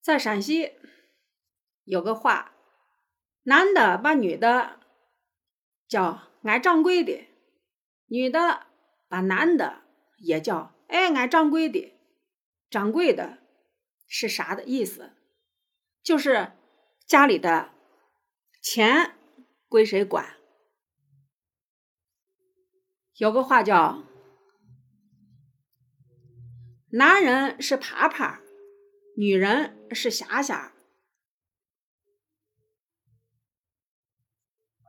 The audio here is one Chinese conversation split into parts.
在陕西有个话，男的把女的叫俺掌柜的，女的把男的也叫哎俺掌柜的。掌柜的是啥的意思？就是家里的钱归谁管？有个话叫“男人是耙耙，女人是匣匣”。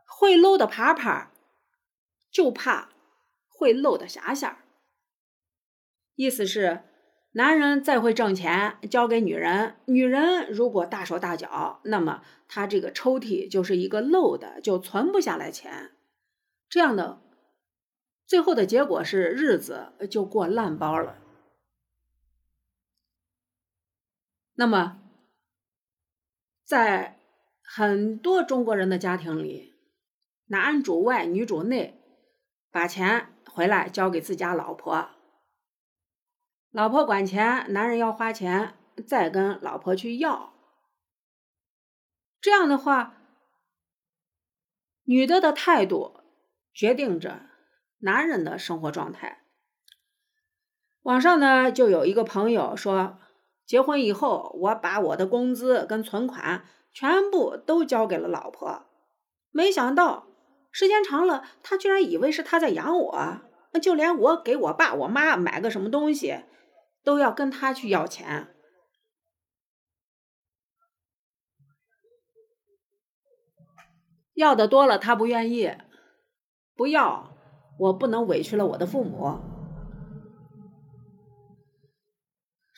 会漏的耙耙，就怕会漏的匣匣。意思是，男人再会挣钱交给女人，女人如果大手大脚，那么他这个抽屉就是一个漏的，就存不下来钱。这样的，最后的结果是日子就过烂包了。那么，在很多中国人的家庭里，男主外，女主内，把钱回来交给自家老婆，老婆管钱，男人要花钱，再跟老婆去要。这样的话，女的的态度决定着男人的生活状态。网上呢，就有一个朋友说，结婚以后，我把我的工资跟存款全部都交给了老婆，没想到。时间长了，他居然以为是他在养我，就连我给我爸我妈买个什么东西，都要跟他去要钱。要的多了，他不愿意，不要，我不能委屈了我的父母。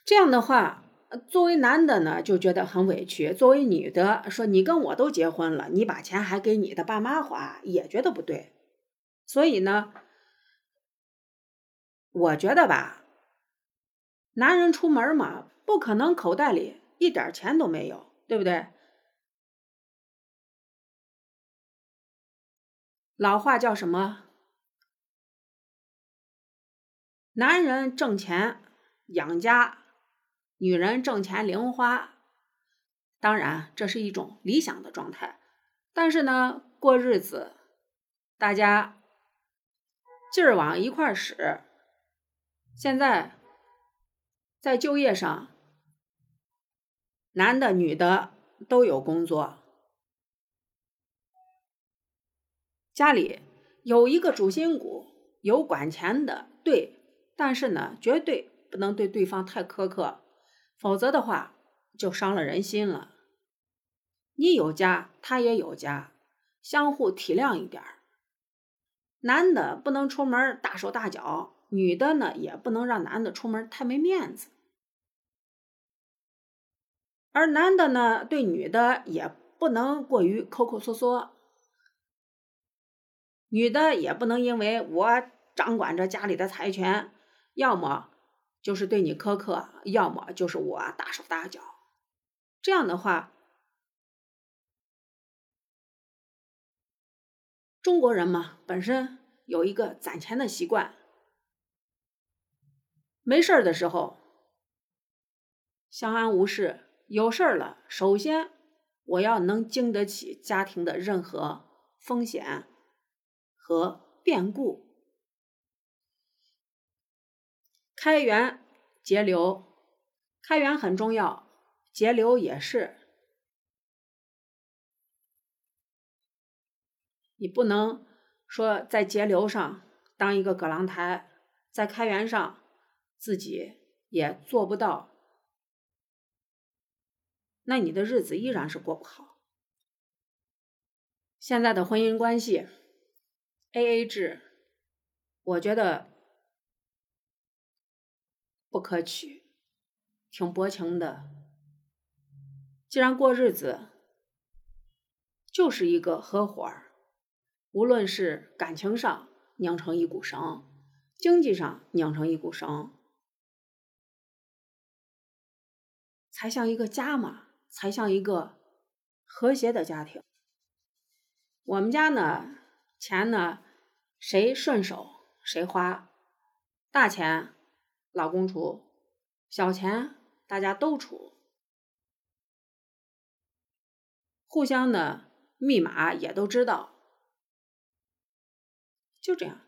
这样的话。作为男的呢，就觉得很委屈；作为女的，说你跟我都结婚了，你把钱还给你的爸妈花，也觉得不对。所以呢，我觉得吧，男人出门嘛，不可能口袋里一点钱都没有，对不对？老话叫什么？男人挣钱养家。女人挣钱零花，当然这是一种理想的状态，但是呢，过日子大家劲儿往一块使。现在在就业上，男的女的都有工作，家里有一个主心骨，有管钱的，对，但是呢，绝对不能对对方太苛刻。否则的话，就伤了人心了。你有家，他也有家，相互体谅一点儿。男的不能出门大手大脚，女的呢也不能让男的出门太没面子。而男的呢，对女的也不能过于抠抠缩缩，女的也不能因为我掌管着家里的财权，要么。就是对你苛刻，要么就是我大手大脚。这样的话，中国人嘛，本身有一个攒钱的习惯。没事儿的时候相安无事，有事儿了，首先我要能经得起家庭的任何风险和变故。开源节流，开源很重要，节流也是。你不能说在节流上当一个葛朗台，在开源上自己也做不到，那你的日子依然是过不好。现在的婚姻关系，A A 制，我觉得。不可取，挺薄情的。既然过日子就是一个合伙儿，无论是感情上拧成一股绳，经济上拧成一股绳，才像一个家嘛，才像一个和谐的家庭。我们家呢，钱呢，谁顺手谁花，大钱。老公出小钱大家都出互相的密码也都知道。就这样。